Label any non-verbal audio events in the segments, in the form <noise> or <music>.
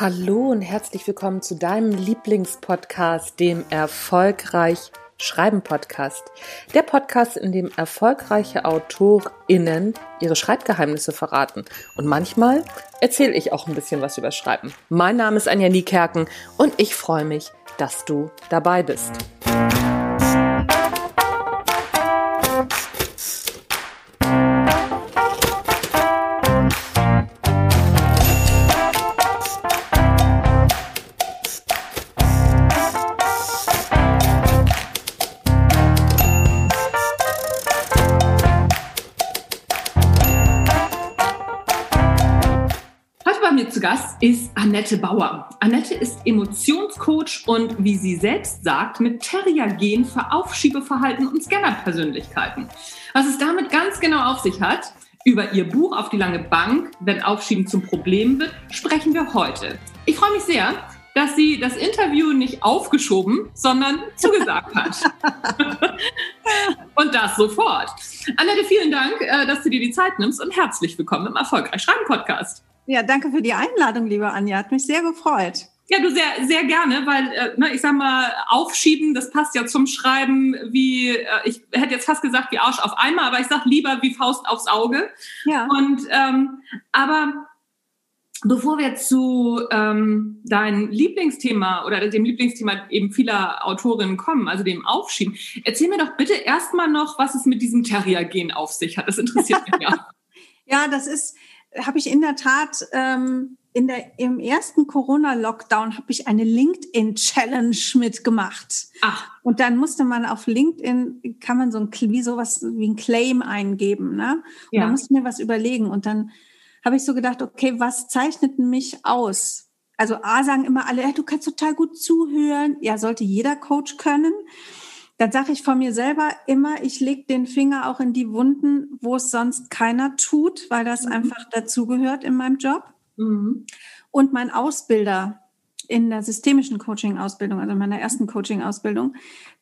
Hallo und herzlich willkommen zu deinem Lieblingspodcast, dem Erfolgreich Schreiben Podcast. Der Podcast, in dem erfolgreiche AutorInnen ihre Schreibgeheimnisse verraten. Und manchmal erzähle ich auch ein bisschen was über Schreiben. Mein Name ist Anja Niekerken und ich freue mich, dass du dabei bist. Zu Gast ist Annette Bauer. Annette ist Emotionscoach und, wie sie selbst sagt, mit Terrier-Gen für Aufschiebeverhalten und Scanner-Persönlichkeiten. Was es damit ganz genau auf sich hat, über ihr Buch Auf die lange Bank, wenn Aufschieben zum Problem wird, sprechen wir heute. Ich freue mich sehr, dass sie das Interview nicht aufgeschoben, sondern zugesagt hat. <laughs> und das sofort. Annette, vielen Dank, äh, dass du dir die Zeit nimmst und herzlich willkommen im Erfolgreich Schreiben Podcast. Ja, danke für die Einladung, liebe Anja. Hat mich sehr gefreut. Ja, du sehr, sehr gerne, weil, äh, ne, ich sag mal, aufschieben, das passt ja zum Schreiben wie, äh, ich hätte jetzt fast gesagt wie Arsch auf einmal, aber ich sag lieber wie Faust aufs Auge. Ja. Und, ähm, aber bevor wir zu ähm, deinem Lieblingsthema oder dem Lieblingsthema eben vieler Autorinnen kommen, also dem Aufschieben, erzähl mir doch bitte erstmal noch, was es mit diesem Terrier-Gen auf sich hat. Das interessiert mich <laughs> ja. ja, das ist, habe ich in der Tat ähm, in der, im ersten Corona-Lockdown habe ich eine LinkedIn-Challenge mitgemacht. Ach. Und dann musste man auf LinkedIn, kann man so ein, wie sowas wie ein Claim eingeben, ne? Und ja. da musste mir was überlegen. Und dann habe ich so gedacht, okay, was zeichnet mich aus? Also A sagen immer alle, hey, du kannst total gut zuhören. Ja, sollte jeder Coach können dann sage ich von mir selber immer, ich lege den Finger auch in die Wunden, wo es sonst keiner tut, weil das mhm. einfach dazugehört in meinem Job. Mhm. Und mein Ausbilder in der systemischen Coaching-Ausbildung, also in meiner ersten Coaching-Ausbildung,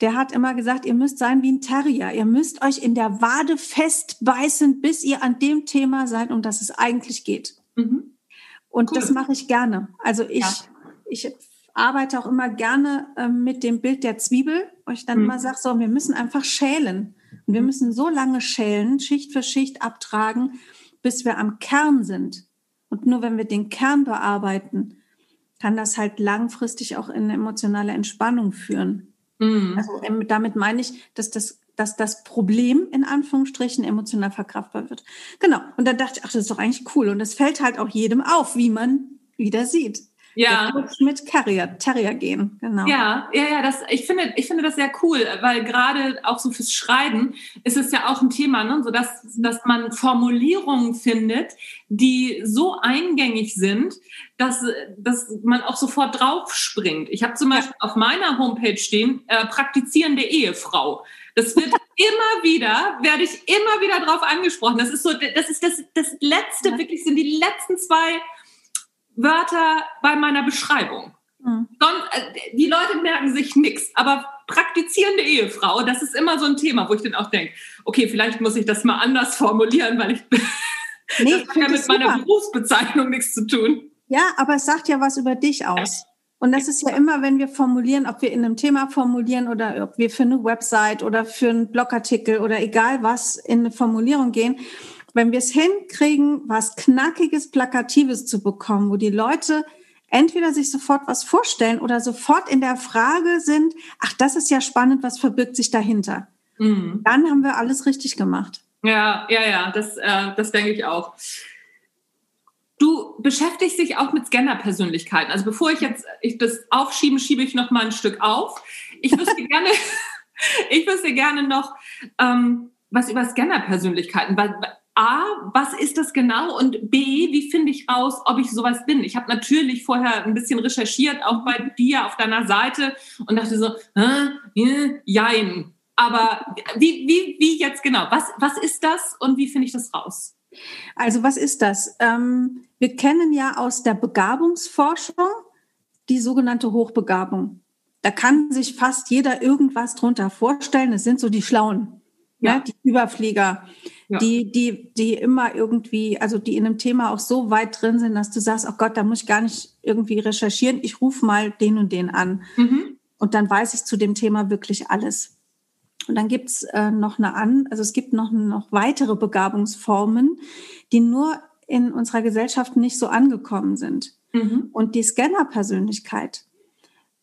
der hat immer gesagt, ihr müsst sein wie ein Terrier. Ihr müsst euch in der Wade festbeißen, bis ihr an dem Thema seid, um das es eigentlich geht. Mhm. Und cool. das mache ich gerne. Also ich, ja. ich arbeite auch immer gerne äh, mit dem Bild der Zwiebel, wo ich dann mhm. immer sage, so, wir müssen einfach schälen. Und wir müssen so lange schälen, Schicht für Schicht abtragen, bis wir am Kern sind. Und nur wenn wir den Kern bearbeiten, kann das halt langfristig auch in eine emotionale Entspannung führen. Mhm. Also ähm, damit meine ich, dass das, dass das Problem in Anführungsstrichen emotional verkraftbar wird. Genau. Und dann dachte ich, ach, das ist doch eigentlich cool. Und es fällt halt auch jedem auf, wie man wieder sieht. Ja. Mit Terrier, Terrier gehen, genau. Ja, ja, ja, das, ich finde, ich finde das sehr cool, weil gerade auch so fürs Schreiben ist es ja auch ein Thema, ne, so dass, dass man Formulierungen findet, die so eingängig sind, dass, dass man auch sofort draufspringt. Ich habe zum Beispiel ja. auf meiner Homepage stehen, äh, praktizierende Ehefrau. Das wird <laughs> immer wieder, werde ich immer wieder drauf angesprochen. Das ist so, das ist das, das letzte, ja. wirklich sind die letzten zwei Wörter bei meiner Beschreibung. Mhm. Äh, die Leute merken sich nichts, aber praktizierende Ehefrau, das ist immer so ein Thema, wo ich dann auch denke, okay, vielleicht muss ich das mal anders formulieren, weil ich <laughs> nee, das hat ja mit meiner super. Berufsbezeichnung nichts zu tun. Ja, aber es sagt ja was über dich aus. Und das ist ja immer, wenn wir formulieren, ob wir in einem Thema formulieren oder ob wir für eine Website oder für einen Blogartikel oder egal was in eine Formulierung gehen, wenn wir es hinkriegen, was Knackiges, Plakatives zu bekommen, wo die Leute entweder sich sofort was vorstellen oder sofort in der Frage sind, ach, das ist ja spannend, was verbirgt sich dahinter? Mhm. Dann haben wir alles richtig gemacht. Ja, ja, ja, das, äh, das denke ich auch. Du beschäftigst dich auch mit Scanner-Persönlichkeiten. Also bevor ich jetzt ich das aufschiebe, schiebe ich noch mal ein Stück auf. Ich wüsste <laughs> gerne, <laughs> ich wüsste gerne noch ähm, was über Scanner-Persönlichkeiten. A, was ist das genau? Und B, wie finde ich raus, ob ich sowas bin? Ich habe natürlich vorher ein bisschen recherchiert, auch bei dir auf deiner Seite und dachte so, äh, jein. Aber wie, wie, wie jetzt genau? Was, was ist das und wie finde ich das raus? Also was ist das? Ähm, wir kennen ja aus der Begabungsforschung die sogenannte Hochbegabung. Da kann sich fast jeder irgendwas drunter vorstellen. Es sind so die Schlauen. Ja. ne? die Überflieger, ja. die, die, die immer irgendwie, also die in einem Thema auch so weit drin sind, dass du sagst, oh Gott, da muss ich gar nicht irgendwie recherchieren, ich rufe mal den und den an. Mhm. Und dann weiß ich zu dem Thema wirklich alles. Und dann gibt's äh, noch eine an, also es gibt noch, noch weitere Begabungsformen, die nur in unserer Gesellschaft nicht so angekommen sind. Mhm. Und die Scanner-Persönlichkeit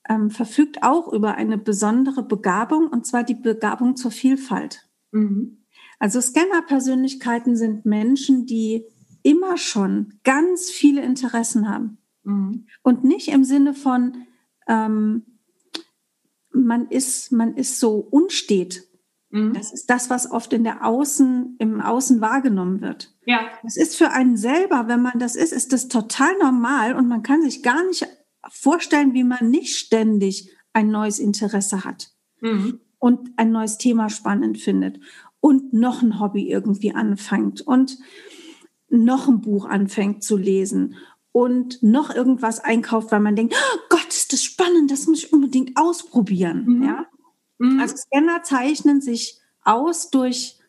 ähm, verfügt auch über eine besondere Begabung, und zwar die Begabung zur Vielfalt. Mhm. Also Scanner-Persönlichkeiten sind Menschen, die immer schon ganz viele Interessen haben. Mhm. Und nicht im Sinne von, ähm, man ist, man ist so unstet. Mhm. Das ist das, was oft in der Außen, im Außen wahrgenommen wird. Ja. Das ist für einen selber, wenn man das ist, ist das total normal und man kann sich gar nicht vorstellen, wie man nicht ständig ein neues Interesse hat mhm. Und ein neues Thema spannend findet und noch ein Hobby irgendwie anfängt und noch ein Buch anfängt zu lesen und noch irgendwas einkauft, weil man denkt, oh Gott, ist das spannend, das muss ich unbedingt ausprobieren. Mhm. Ja? Mhm. Also Scanner zeichnen sich aus durch,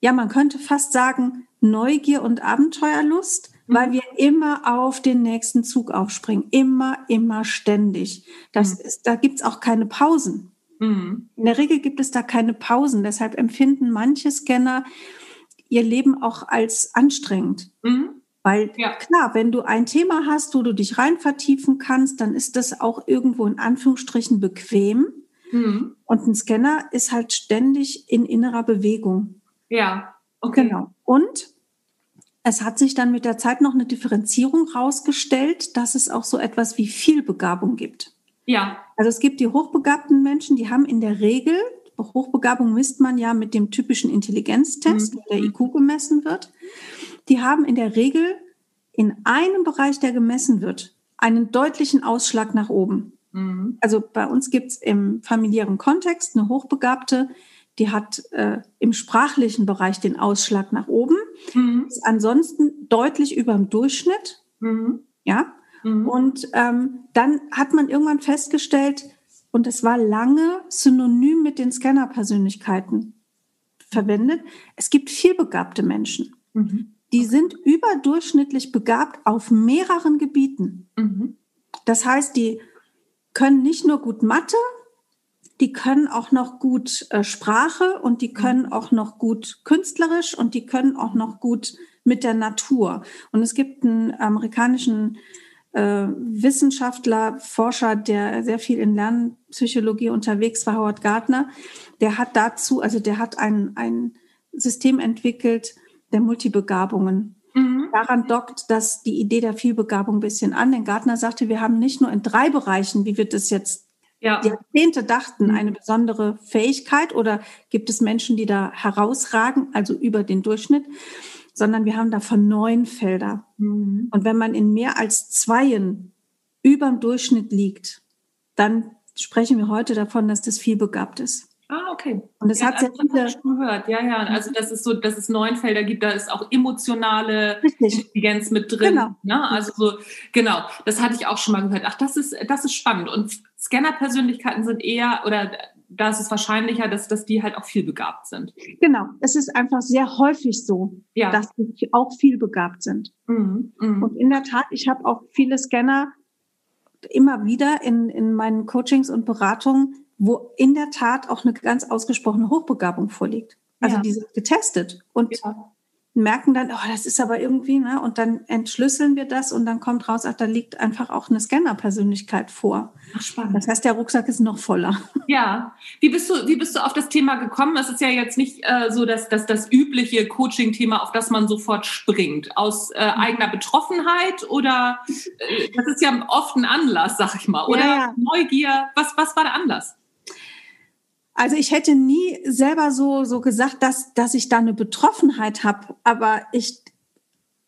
ja, man könnte fast sagen, Neugier und Abenteuerlust, mhm. weil wir immer auf den nächsten Zug aufspringen. Immer, immer ständig. Das mhm. ist, da gibt's auch keine Pausen. Mhm. In der Regel gibt es da keine Pausen. Deshalb empfinden manche Scanner ihr Leben auch als anstrengend. Mhm. Weil ja. klar, wenn du ein Thema hast, wo du dich rein vertiefen kannst, dann ist das auch irgendwo in Anführungsstrichen bequem. Mhm. Und ein Scanner ist halt ständig in innerer Bewegung. Ja, okay. Genau. Und es hat sich dann mit der Zeit noch eine Differenzierung rausgestellt, dass es auch so etwas wie Vielbegabung gibt. Ja. Also es gibt die hochbegabten Menschen, die haben in der Regel, Hochbegabung misst man ja mit dem typischen Intelligenztest, mhm. wo der IQ gemessen wird. Die haben in der Regel in einem Bereich, der gemessen wird, einen deutlichen Ausschlag nach oben. Mhm. Also bei uns gibt's im familiären Kontext eine Hochbegabte, die hat äh, im sprachlichen Bereich den Ausschlag nach oben, mhm. ist ansonsten deutlich über dem Durchschnitt. Mhm. Ja, Mhm. Und ähm, dann hat man irgendwann festgestellt, und es war lange synonym mit den Scanner-Persönlichkeiten verwendet, es gibt vielbegabte Menschen. Mhm. Die sind überdurchschnittlich begabt auf mehreren Gebieten. Mhm. Das heißt, die können nicht nur gut Mathe, die können auch noch gut äh, Sprache und die können mhm. auch noch gut künstlerisch und die können auch noch gut mit der Natur. Und es gibt einen amerikanischen Wissenschaftler, Forscher, der sehr viel in Lernpsychologie unterwegs war, Howard Gardner, der hat dazu, also der hat ein, ein System entwickelt der Multibegabungen. Mhm. Daran dockt das die Idee der Vielbegabung ein bisschen an. Denn Gardner sagte, wir haben nicht nur in drei Bereichen, wie wir das jetzt ja. Jahrzehnte dachten, mhm. eine besondere Fähigkeit oder gibt es Menschen, die da herausragen, also über den Durchschnitt, sondern wir haben davon neun Felder. Mhm. Und wenn man in mehr als zweien über dem Durchschnitt liegt, dann sprechen wir heute davon, dass das vielbegabt ist. Ah, okay. Und das ja, hat also, viele. schon gehört. Ja, ja. Also dass es so, dass es neun Felder gibt, da ist auch emotionale Richtig. Intelligenz mit drin. Genau. Ne? Also so, genau. Das hatte ich auch schon mal gehört. Ach, das ist, das ist spannend. Und Scanner-Persönlichkeiten sind eher oder da ist es wahrscheinlicher, dass, dass die halt auch viel begabt sind. Genau, es ist einfach sehr häufig so, ja. dass die auch viel begabt sind. Mhm. Mhm. Und in der Tat, ich habe auch viele Scanner immer wieder in, in meinen Coachings und Beratungen, wo in der Tat auch eine ganz ausgesprochene Hochbegabung vorliegt. Also ja. die sind getestet und ja merken dann, oh, das ist aber irgendwie, ne? Und dann entschlüsseln wir das und dann kommt raus, ach, da liegt einfach auch eine Scanner-Persönlichkeit vor. Ach, spannend. Das heißt, der Rucksack ist noch voller. <laughs> Ja. Wie bist du, wie bist du auf das Thema gekommen? Es ist ja jetzt nicht äh, so, dass, dass das übliche Coaching-Thema, auf das man sofort springt. Aus äh, mhm. eigener Betroffenheit oder äh, das ist ja oft ein Anlass, sag ich mal. Oder ja, ja. Neugier. Was, was war der Anlass? Also ich hätte nie selber so, so gesagt, dass, dass ich da eine Betroffenheit habe, aber ich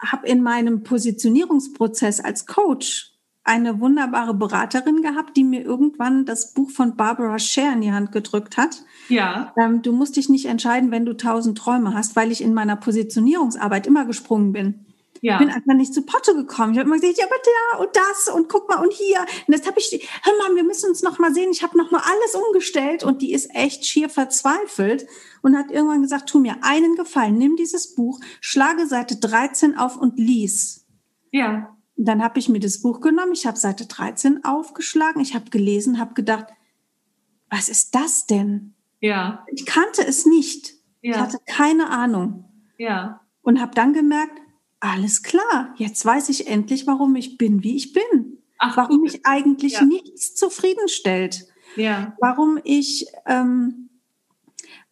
habe in meinem Positionierungsprozess als Coach eine wunderbare Beraterin gehabt, die mir irgendwann das Buch von Barbara Scher in die Hand gedrückt hat. Ja. Ähm, du musst dich nicht entscheiden, wenn du tausend Träume hast, weil ich in meiner Positionierungsarbeit immer gesprungen bin. Ja. Bin einfach nicht zu Potte gekommen. Ich habe immer gesagt, ja, aber da und das und guck mal und hier. Und jetzt habe ich, hör mal, wir müssen uns noch mal sehen. Ich habe noch mal alles umgestellt und die ist echt schier verzweifelt und hat irgendwann gesagt, tu mir einen Gefallen, nimm dieses Buch, schlage Seite 13 auf und lies. Ja. Und dann habe ich mir das Buch genommen, ich habe Seite 13 aufgeschlagen, ich habe gelesen, habe gedacht, was ist das denn? Ja. Ich kannte es nicht. Ja. Ich hatte keine Ahnung. Ja. Und habe dann gemerkt, alles klar, jetzt weiß ich endlich, warum ich bin, wie ich bin. Ach, warum mich eigentlich ja. nichts zufriedenstellt. Ja. Warum ich, ähm,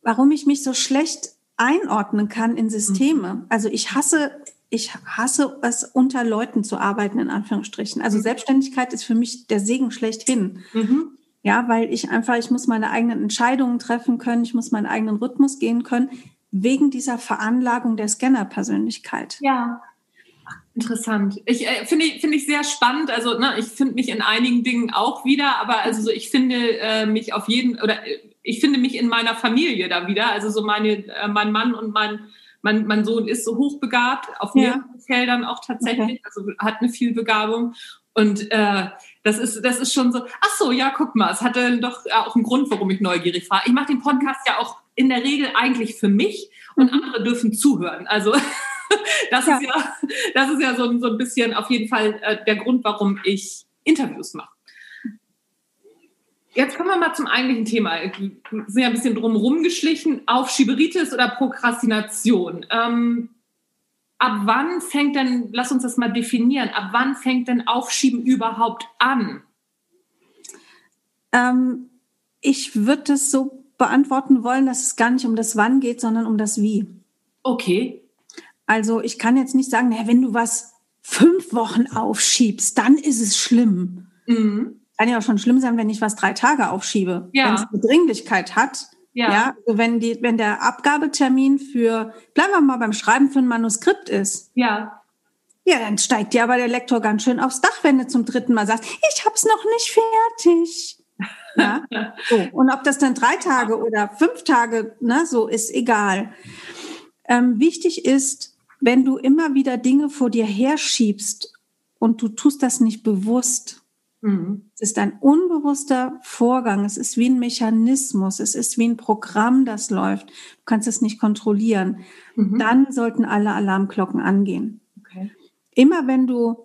warum ich mich so schlecht einordnen kann in Systeme. Mhm. Also ich hasse ich hasse es, unter Leuten zu arbeiten, in Anführungsstrichen. Also mhm. Selbstständigkeit ist für mich der Segen schlechthin. Mhm. Ja, weil ich einfach, ich muss meine eigenen Entscheidungen treffen können, ich muss meinen eigenen Rhythmus gehen können, wegen dieser Veranlagung der Scanner-Persönlichkeit. Ja. Interessant. Ich äh, finde finde ich sehr spannend. Also ne, ich finde mich in einigen Dingen auch wieder, aber also so, ich finde äh, mich auf jeden oder äh, ich finde mich in meiner Familie da wieder. Also so meine äh, mein Mann und mein mein, mein Sohn ist so hochbegabt, auf mehreren ja. Feldern auch tatsächlich, okay. also hat eine Vielbegabung. Und äh, das ist, das ist schon so, ach so, ja, guck mal, es hatte doch auch einen Grund, warum ich neugierig war. Ich mache den Podcast ja auch in der Regel eigentlich für mich und mhm. andere dürfen zuhören. Also <laughs> das ja. ist ja, das ist ja so, so ein bisschen auf jeden Fall äh, der Grund, warum ich Interviews mache. Jetzt kommen wir mal zum eigentlichen Thema. Wir sind ja ein bisschen drum rumgeschlichen. Aufschieberitis oder Prokrastination. Ähm, ab wann fängt denn, lass uns das mal definieren, ab wann fängt denn Aufschieben überhaupt an? Ähm, ich würde es so beantworten wollen, dass es gar nicht um das Wann geht, sondern um das Wie. Okay. Also ich kann jetzt nicht sagen, naja, wenn du was fünf Wochen aufschiebst, dann ist es schlimm. Mhm kann ja auch schon schlimm sein, wenn ich was drei Tage aufschiebe. Ja. Wenn es eine Dringlichkeit hat. Ja. ja also wenn, die, wenn der Abgabetermin für, bleiben wir mal beim Schreiben für ein Manuskript ist. Ja. Ja, dann steigt dir aber der Lektor ganz schön aufs Dach, wenn du zum dritten Mal sagst, ich hab's noch nicht fertig. Ja? <laughs> so. Und ob das dann drei Tage oder fünf Tage, ne, so ist egal. Ähm, wichtig ist, wenn du immer wieder Dinge vor dir herschiebst und du tust das nicht bewusst, Mhm. Es ist ein unbewusster Vorgang. Es ist wie ein Mechanismus. Es ist wie ein Programm, das läuft. Du kannst es nicht kontrollieren. Mhm. Dann sollten alle Alarmglocken angehen. Okay. Immer wenn du,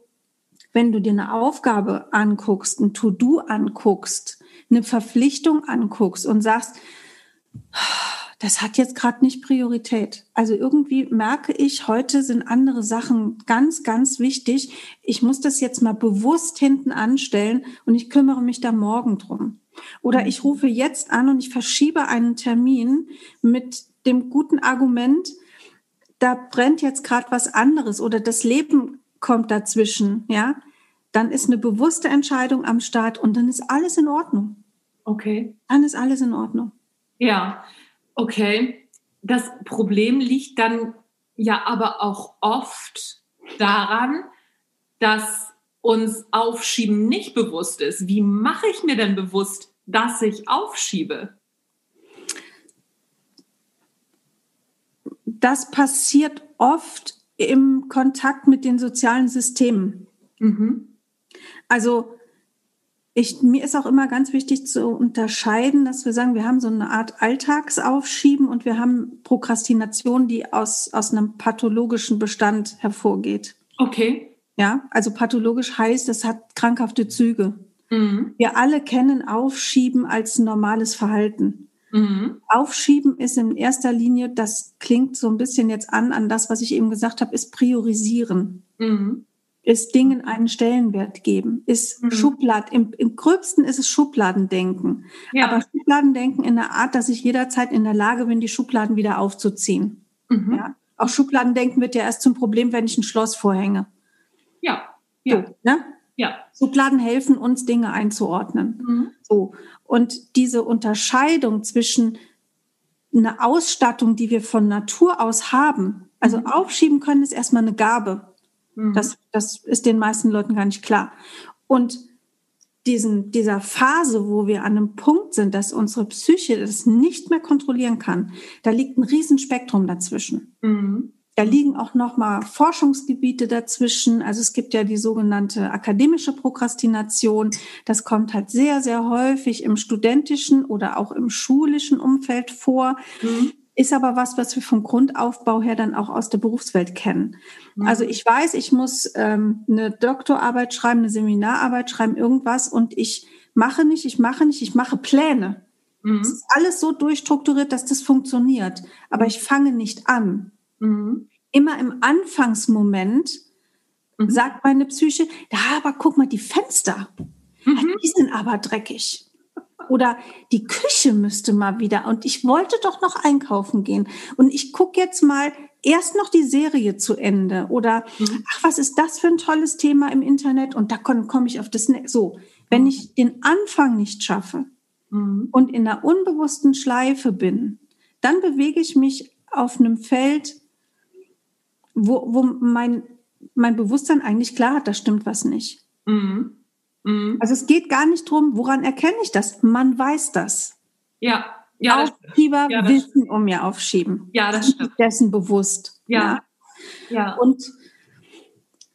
wenn du dir eine Aufgabe anguckst, ein To-Do anguckst, eine Verpflichtung anguckst und sagst, das hat jetzt gerade nicht Priorität. Also irgendwie merke ich, heute sind andere Sachen ganz, ganz wichtig. Ich muss das jetzt mal bewusst hinten anstellen und ich kümmere mich da morgen drum. Oder ich rufe jetzt an und ich verschiebe einen Termin mit dem guten Argument, da brennt jetzt gerade was anderes oder das Leben kommt dazwischen, ja, dann ist eine bewusste Entscheidung am Start und dann ist alles in Ordnung. Okay. Dann ist alles in Ordnung. Ja, Okay, das Problem liegt dann ja aber auch oft daran, dass uns Aufschieben nicht bewusst ist. Wie mache ich mir denn bewusst, dass ich aufschiebe? Das passiert oft im Kontakt mit den sozialen Systemen. Mhm. Also ich, mir ist auch immer ganz wichtig zu unterscheiden, dass wir sagen, wir haben so eine Art Alltagsaufschieben und wir haben Prokrastination, die aus, aus einem pathologischen Bestand hervorgeht. Okay. Ja, also pathologisch heißt, es hat krankhafte Züge. Mhm. Wir alle kennen Aufschieben als normales Verhalten. Mhm. Aufschieben ist in erster Linie, das klingt so ein bisschen jetzt an, an das, was ich eben gesagt habe, ist priorisieren. Mhm ist Dingen einen Stellenwert geben, ist mhm. Schublad, im, im gröbsten ist es Schubladendenken. Ja. Aber Schubladendenken in der Art, dass ich jederzeit in der Lage bin, die Schubladen wieder aufzuziehen. Mhm. Ja? Auch Schubladendenken wird ja erst zum Problem, wenn ich ein Schloss vorhänge. Ja. Ja. So, ne? ja. Schubladen helfen uns, Dinge einzuordnen. Mhm. So. Und diese Unterscheidung zwischen einer Ausstattung, die wir von Natur aus haben, also mhm. aufschieben können, ist erstmal eine Gabe. Mhm. Das, das ist den meisten Leuten gar nicht klar. Und diesen, dieser Phase, wo wir an einem Punkt sind, dass unsere Psyche das nicht mehr kontrollieren kann, da liegt ein Riesenspektrum dazwischen. Mhm. Da liegen auch nochmal Forschungsgebiete dazwischen. Also es gibt ja die sogenannte akademische Prokrastination. Das kommt halt sehr, sehr häufig im studentischen oder auch im schulischen Umfeld vor. Mhm. Ist aber was, was wir vom Grundaufbau her dann auch aus der Berufswelt kennen. Mhm. Also ich weiß, ich muss ähm, eine Doktorarbeit schreiben, eine Seminararbeit schreiben, irgendwas und ich mache nicht, ich mache nicht, ich mache Pläne. Mhm. Es ist alles so durchstrukturiert, dass das funktioniert. Aber ich fange nicht an. Mhm. Immer im Anfangsmoment mhm. sagt meine Psyche, ja, aber guck mal, die Fenster, mhm. die sind aber dreckig. Oder die Küche müsste mal wieder. Und ich wollte doch noch einkaufen gehen. Und ich gucke jetzt mal erst noch die Serie zu Ende. Oder, mhm. ach, was ist das für ein tolles Thema im Internet? Und da komme komm ich auf das. So, wenn ich den Anfang nicht schaffe mhm. und in einer unbewussten Schleife bin, dann bewege ich mich auf einem Feld, wo, wo mein, mein Bewusstsein eigentlich klar hat, da stimmt was nicht. Mhm. Mhm. Also es geht gar nicht drum, woran erkenne ich das? Man weiß das. Ja. Ja, Aufschieber ja, Wissen stimmt. um mir aufschieben. Ja, das stimmt. Dessen bewusst. Ja. ja. ja. Und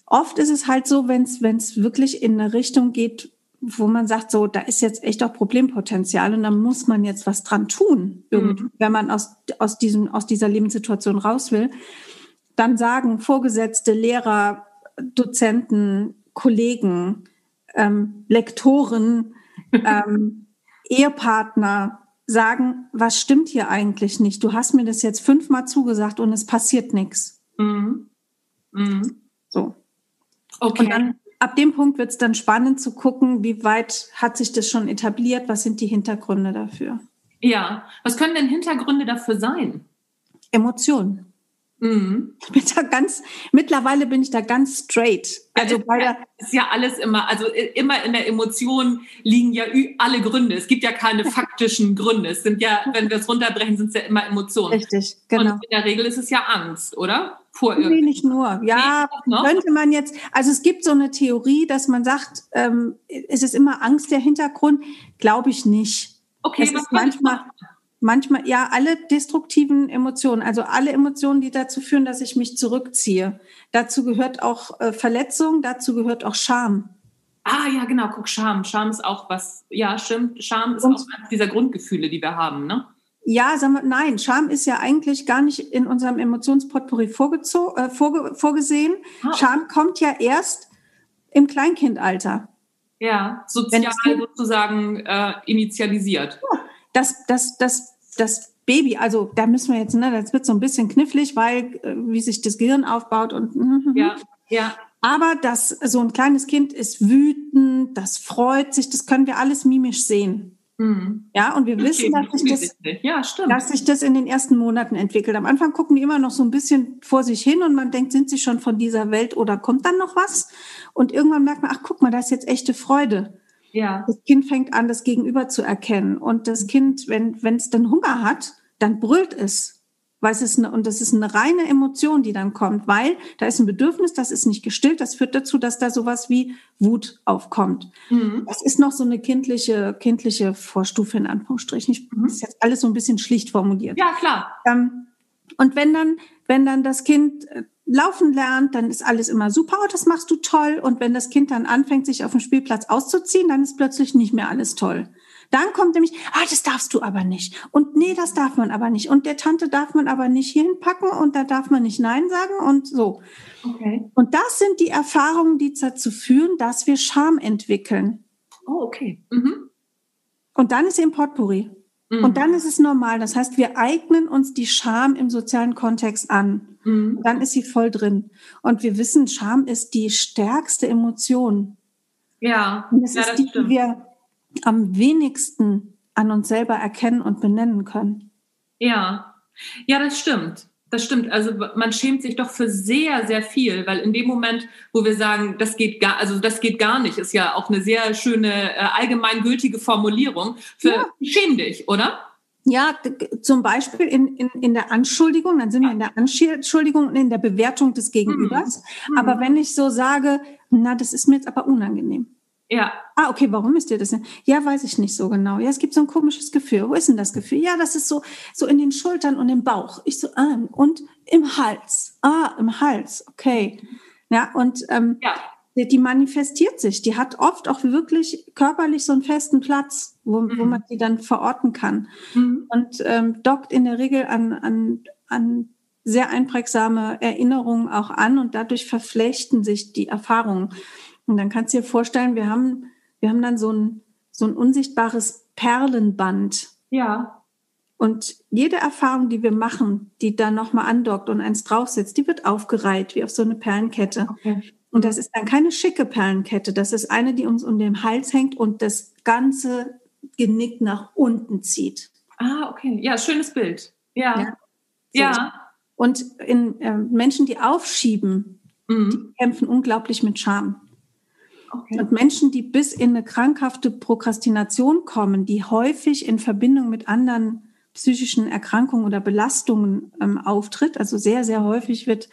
oft ist es halt so, wenn es wirklich in eine Richtung geht, wo man sagt, so, da ist jetzt echt auch Problempotenzial und da muss man jetzt was dran tun, mhm. wenn man aus, aus, diesem, aus dieser Lebenssituation raus will. Dann sagen Vorgesetzte, Lehrer, Dozenten, Kollegen, ähm, Lektoren, ähm, <laughs> Ehepartner sagen, was stimmt hier eigentlich nicht? Du hast mir das jetzt fünfmal zugesagt und es passiert nichts. Mhm. Mhm. So. Okay. Und dann ab dem Punkt wird es dann spannend zu gucken, wie weit hat sich das schon etabliert, was sind die Hintergründe dafür. Ja, was können denn Hintergründe dafür sein? Emotionen. Mhm. Bin da ganz, mittlerweile bin ich da ganz straight. Also bei der ist ja alles immer, also immer in der Emotion liegen ja alle Gründe. Es gibt ja keine faktischen Gründe. Es sind ja, wenn wir es runterbrechen, sind es ja immer Emotionen. Richtig, genau. Und in der Regel ist es ja Angst, oder? Vor nee, nicht nur. Ja, nee, könnte man jetzt, also es gibt so eine Theorie, dass man sagt, ähm, es ist immer Angst der Hintergrund. Glaube ich nicht. Okay, es ist manchmal, manchmal, ja, alle destruktiven Emotionen, also alle Emotionen, die dazu führen, dass ich mich zurückziehe. Dazu gehört auch äh, Verletzung, dazu gehört auch Scham. Ah, ja, genau, guck, Scham. Scham ist auch was, ja, stimmt. Scham ist Und, auch eines dieser Grundgefühle, die wir haben, ne? Ja, sagen wir, nein, Scham ist ja eigentlich gar nicht in unserem Emotionspotpourri äh, vorge vorgesehen. Ah. Scham kommt ja erst im Kleinkindalter. Ja, sozial sozusagen äh, initialisiert. Ja, das, das, das das Baby, also da müssen wir jetzt, ne, das wird so ein bisschen knifflig, weil äh, wie sich das Gehirn aufbaut und mhm, mhm. ja, ja. Aber das so ein kleines Kind ist wütend, das freut sich, das können wir alles mimisch sehen. Mhm. Ja, und wir okay, wissen, dass sich, das, ja, dass sich das in den ersten Monaten entwickelt. Am Anfang gucken die immer noch so ein bisschen vor sich hin und man denkt, sind sie schon von dieser Welt oder kommt dann noch was? Und irgendwann merkt man, ach guck mal, da ist jetzt echte Freude. Ja. Das Kind fängt an, das Gegenüber zu erkennen. Und das Kind, wenn wenn es dann Hunger hat, dann brüllt es. Weil es ist eine, und das ist eine reine Emotion, die dann kommt, weil da ist ein Bedürfnis, das ist nicht gestillt, das führt dazu, dass da sowas wie Wut aufkommt. Mhm. Das ist noch so eine kindliche, kindliche Vorstufe in Anführungsstrichen. Ich, mhm. Das ist jetzt alles so ein bisschen schlicht formuliert. Ja, klar. Ähm, und wenn dann, wenn dann das Kind äh, laufen lernt, dann ist alles immer super, das machst du toll. Und wenn das Kind dann anfängt, sich auf dem Spielplatz auszuziehen, dann ist plötzlich nicht mehr alles toll. Dann kommt nämlich, ah, das darfst du aber nicht. Und nee, das darf man aber nicht. Und der Tante darf man aber nicht hierhin packen und da darf man nicht Nein sagen und so. Okay. Und das sind die Erfahrungen, die dazu führen, dass wir Scham entwickeln. Oh, okay. Mhm. Und dann ist eben Potpourri. Mhm. Und dann ist es normal. Das heißt, wir eignen uns die Scham im sozialen Kontext an. Mhm. Dann ist sie voll drin. Und wir wissen, Scham ist die stärkste Emotion. Ja. Und es ja, ist die, die wir am wenigsten an uns selber erkennen und benennen können. Ja, ja, das stimmt. Das stimmt. Also man schämt sich doch für sehr, sehr viel, weil in dem Moment, wo wir sagen, das geht gar, also das geht gar nicht, ist ja auch eine sehr schöne äh, allgemeingültige Formulierung für ja. schäm dich, oder? Ja, zum Beispiel in, in, in der Anschuldigung, dann sind wir in der Anschuldigung und in der Bewertung des Gegenübers. Mhm. Aber wenn ich so sage, na, das ist mir jetzt aber unangenehm. Ja. Ah, okay, warum ist dir das denn? Ja, weiß ich nicht so genau. Ja, es gibt so ein komisches Gefühl. Wo ist denn das Gefühl? Ja, das ist so, so in den Schultern und im Bauch. Ich so, ah, und im Hals. Ah, im Hals. Okay. Ja, und ähm, ja. Die, die manifestiert sich. Die hat oft auch wirklich körperlich so einen festen Platz, wo, mhm. wo man die dann verorten kann. Mhm. Und ähm, dockt in der Regel an, an, an sehr einprägsame Erinnerungen auch an und dadurch verflechten sich die Erfahrungen. Und dann kannst du dir vorstellen, wir haben, wir haben dann so ein, so ein unsichtbares Perlenband. Ja. Und jede Erfahrung, die wir machen, die da nochmal andockt und eins draufsetzt, die wird aufgereiht, wie auf so eine Perlenkette. Okay. Und das ist dann keine schicke Perlenkette. Das ist eine, die uns um den Hals hängt und das ganze Genick nach unten zieht. Ah, okay. Ja, schönes Bild. Ja. Ja. So. ja. Und in äh, Menschen, die aufschieben, mhm. die kämpfen unglaublich mit Scham. Okay. Und Menschen, die bis in eine krankhafte Prokrastination kommen, die häufig in Verbindung mit anderen psychischen Erkrankungen oder Belastungen ähm, auftritt, also sehr, sehr häufig wird,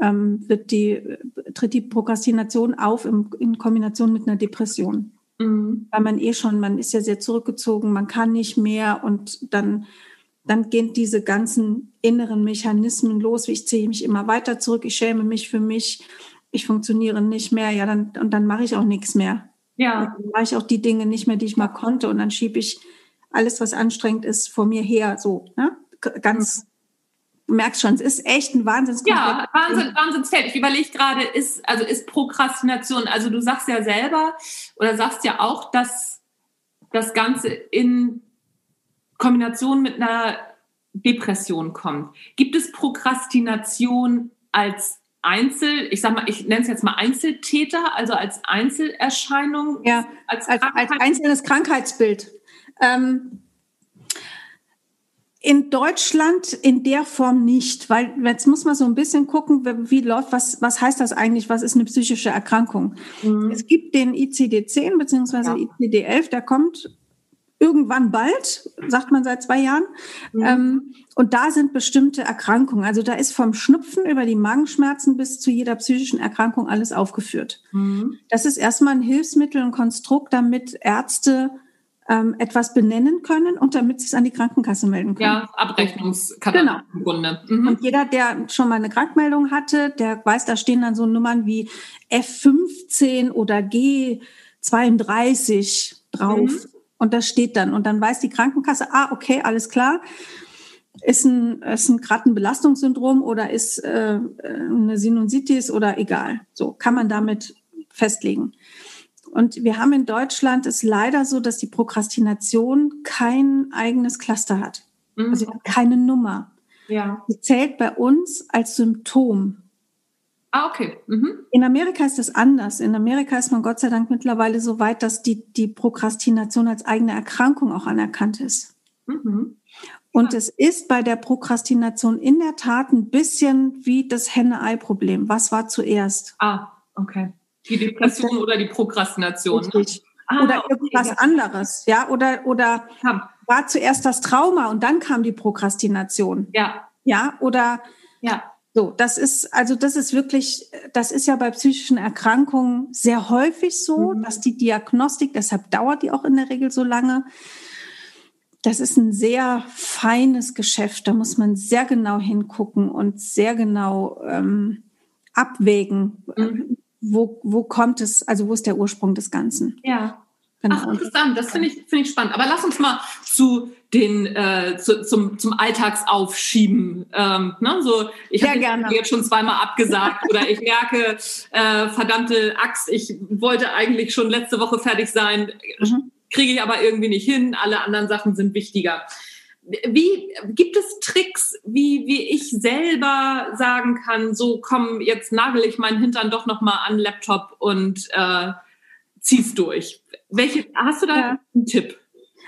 ähm, wird die, tritt die Prokrastination auf im, in Kombination mit einer Depression. Mhm. Weil man eh schon, man ist ja sehr zurückgezogen, man kann nicht mehr und dann, dann gehen diese ganzen inneren Mechanismen los, wie ich ziehe mich immer weiter zurück, ich schäme mich für mich, ich funktioniere nicht mehr, ja, dann, und dann mache ich auch nichts mehr. Ja. Dann mache ich auch die Dinge nicht mehr, die ich mal konnte und dann schiebe ich alles, was anstrengend ist, vor mir her, so, ne? Ganz, du merkst schon, es ist echt ein Wahnsinns. Ja, Wahnsinn, Wahnsinnsfeld. Ich überlege gerade, ist, also ist Prokrastination, also du sagst ja selber oder sagst ja auch, dass das Ganze in Kombination mit einer Depression kommt. Gibt es Prokrastination als Einzel, ich sag mal, ich nenne es jetzt mal Einzeltäter, also als Einzelerscheinung? Ja, als, als, als einzelnes Krankheitsbild. Ähm, in Deutschland in der Form nicht, weil jetzt muss man so ein bisschen gucken, wie läuft, was, was heißt das eigentlich, was ist eine psychische Erkrankung? Mhm. Es gibt den ICD-10 beziehungsweise ja. ICD-11, der kommt irgendwann bald, sagt man seit zwei Jahren. Mhm. Ähm, und da sind bestimmte Erkrankungen. Also da ist vom Schnupfen über die Magenschmerzen bis zu jeder psychischen Erkrankung alles aufgeführt. Mhm. Das ist erstmal ein Hilfsmittel, ein Konstrukt, damit Ärzte ähm, etwas benennen können und damit sie es an die Krankenkasse melden können. Ja, Abrechnungskatalog genau. im Grunde. Mhm. Und jeder, der schon mal eine Krankmeldung hatte, der weiß, da stehen dann so Nummern wie F15 oder G32 drauf. Und das steht dann. Und dann weiß die Krankenkasse, ah, okay, alles klar. Ist ein, ist ein gerade ein Belastungssyndrom oder ist äh, eine Sinusitis oder egal. So kann man damit festlegen. Und wir haben in Deutschland es leider so, dass die Prokrastination kein eigenes Cluster hat. Mhm. Also keine Nummer. Ja. Sie zählt bei uns als Symptom. Ah, okay. Mhm. In Amerika ist das anders. In Amerika ist man Gott sei Dank mittlerweile so weit, dass die, die Prokrastination als eigene Erkrankung auch anerkannt ist. Mhm. Und es ist bei der Prokrastination in der Tat ein bisschen wie das Henne-Ei-Problem. Was war zuerst? Ah, okay. Die Depression oder die Prokrastination. Ne? Ah, oder irgendwas okay. anderes, ja, oder, oder ja. war zuerst das Trauma und dann kam die Prokrastination. Ja. Ja, oder, ja. So, das ist, also das ist wirklich, das ist ja bei psychischen Erkrankungen sehr häufig so, mhm. dass die Diagnostik, deshalb dauert die auch in der Regel so lange. Das ist ein sehr feines Geschäft, da muss man sehr genau hingucken und sehr genau ähm, abwägen, mhm wo, wo kommt es, also wo ist der Ursprung des Ganzen? Ja. Genau. Ach, interessant, das finde ich, finde ich spannend. Aber lass uns mal zu den, äh, zu, zum, zum Alltagsaufschieben. Ähm, ne? so, ich habe jetzt schon zweimal abgesagt oder ich merke, äh, verdammte Axt, ich wollte eigentlich schon letzte Woche fertig sein, mhm. kriege ich aber irgendwie nicht hin, alle anderen Sachen sind wichtiger. Wie gibt es Tricks, wie, wie ich selber sagen kann, so komm, jetzt nagel ich meinen Hintern doch nochmal an Laptop und äh, zieh's durch? Welche, hast du da ja. einen Tipp?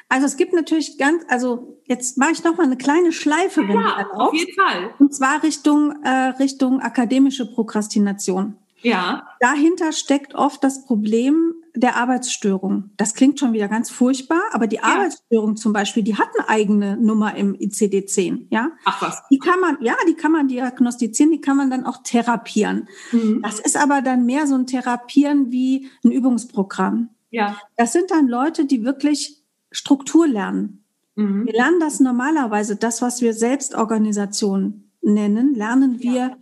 Also es gibt natürlich ganz, also jetzt mache ich noch mal eine kleine Schleife, wenn ja, du auf jeden Fall. Und zwar Richtung äh, Richtung akademische Prokrastination. Ja. Dahinter steckt oft das Problem, der Arbeitsstörung. Das klingt schon wieder ganz furchtbar, aber die ja. Arbeitsstörung zum Beispiel, die hat eine eigene Nummer im ICD-10, ja? Ach was. Die kann man, ja, die kann man diagnostizieren, die kann man dann auch therapieren. Mhm. Das ist aber dann mehr so ein Therapieren wie ein Übungsprogramm. Ja. Das sind dann Leute, die wirklich Struktur lernen. Mhm. Wir lernen das normalerweise, das, was wir Selbstorganisation nennen, lernen wir ja.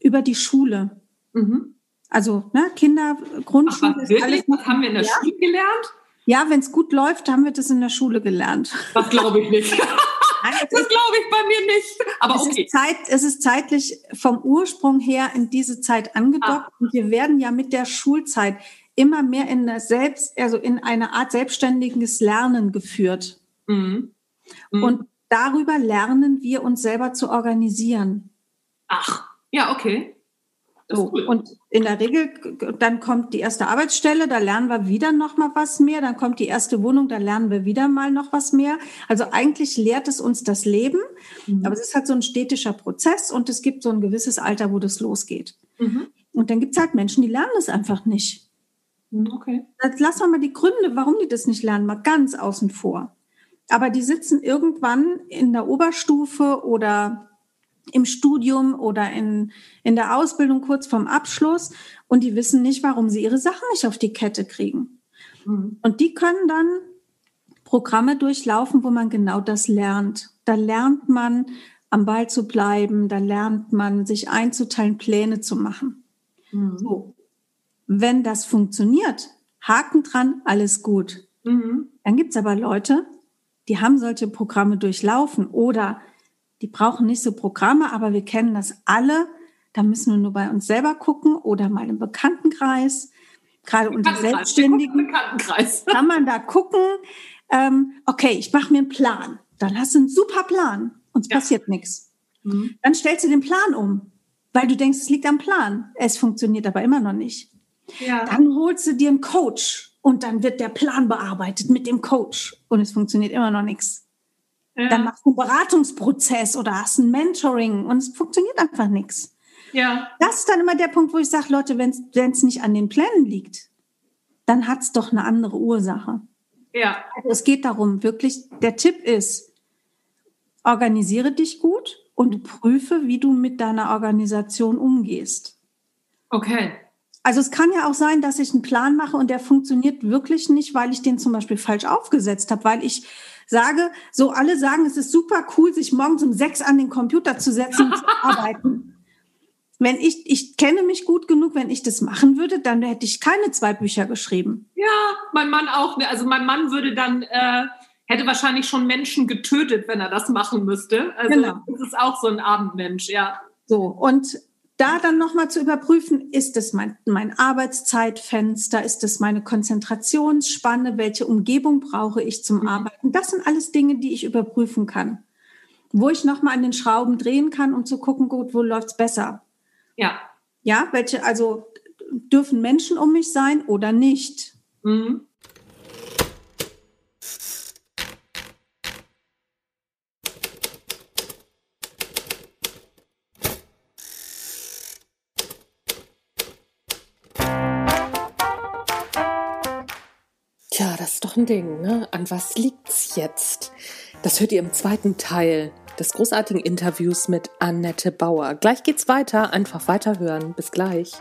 über die Schule. Mhm. Also ne, Kinder, Grundschule. Ach, was, alles was haben wir in der ja? Schule gelernt? Ja, wenn es gut läuft, haben wir das in der Schule gelernt. Das glaube ich nicht. <laughs> das glaube ich bei mir nicht. Aber es okay. Ist Zeit, es ist zeitlich vom Ursprung her in diese Zeit angedockt. Ah. Und wir werden ja mit der Schulzeit immer mehr in eine Selbst, also in eine Art selbstständiges Lernen geführt. Mhm. Mhm. Und darüber lernen wir uns selber zu organisieren. Ach, ja, okay. So, cool. und in der Regel, dann kommt die erste Arbeitsstelle, da lernen wir wieder noch mal was mehr, dann kommt die erste Wohnung, da lernen wir wieder mal noch was mehr. Also eigentlich lehrt es uns das Leben, mhm. aber es ist halt so ein stetischer Prozess und es gibt so ein gewisses Alter, wo das losgeht. Mhm. Und dann gibt es halt Menschen, die lernen es einfach nicht. Mhm, okay. Jetzt lassen wir mal die Gründe, warum die das nicht lernen, mal ganz außen vor. Aber die sitzen irgendwann in der Oberstufe oder im Studium oder in, in der Ausbildung kurz vorm Abschluss und die wissen nicht, warum sie ihre Sachen nicht auf die Kette kriegen. Mhm. Und die können dann Programme durchlaufen, wo man genau das lernt. Da lernt man, am Ball zu bleiben, da lernt man, sich einzuteilen, Pläne zu machen. Mhm. So. Wenn das funktioniert, Haken dran, alles gut. Mhm. Dann gibt's aber Leute, die haben solche Programme durchlaufen oder die brauchen nicht so Programme, aber wir kennen das alle. Da müssen wir nur bei uns selber gucken oder mal im Bekanntenkreis. Gerade unter Selbstständigen <laughs> kann man da gucken. Ähm, okay, ich mache mir einen Plan. Dann hast du einen super Plan. Uns ja. passiert nichts. Mhm. Dann stellst du den Plan um, weil du denkst, es liegt am Plan. Es funktioniert aber immer noch nicht. Ja. Dann holst du dir einen Coach und dann wird der Plan bearbeitet mit dem Coach und es funktioniert immer noch nichts. Ja. Dann machst du einen Beratungsprozess oder hast ein Mentoring und es funktioniert einfach nichts. Ja. Das ist dann immer der Punkt, wo ich sage, Leute, wenn es nicht an den Plänen liegt, dann hat es doch eine andere Ursache. Ja. Also es geht darum, wirklich, der Tipp ist, organisiere dich gut und prüfe, wie du mit deiner Organisation umgehst. Okay. Also es kann ja auch sein, dass ich einen Plan mache und der funktioniert wirklich nicht, weil ich den zum Beispiel falsch aufgesetzt habe, weil ich sage, so alle sagen, es ist super cool, sich morgens um sechs an den Computer zu setzen und zu <laughs> arbeiten. Wenn ich, ich kenne mich gut genug, wenn ich das machen würde, dann hätte ich keine zwei Bücher geschrieben. Ja, mein Mann auch. Also mein Mann würde dann, äh, hätte wahrscheinlich schon Menschen getötet, wenn er das machen müsste. Also genau. das ist auch so ein Abendmensch, ja. So, und da dann nochmal zu überprüfen, ist es mein, mein Arbeitszeitfenster, ist es meine Konzentrationsspanne, welche Umgebung brauche ich zum mhm. Arbeiten. Das sind alles Dinge, die ich überprüfen kann. Wo ich nochmal an den Schrauben drehen kann, um zu gucken, gut, wo läuft's besser. Ja. Ja, welche, also dürfen Menschen um mich sein oder nicht? Mhm. Tja, das ist doch ein Ding, ne? An was liegt's jetzt? Das hört ihr im zweiten Teil des großartigen Interviews mit Annette Bauer. Gleich geht's weiter, einfach weiterhören. Bis gleich.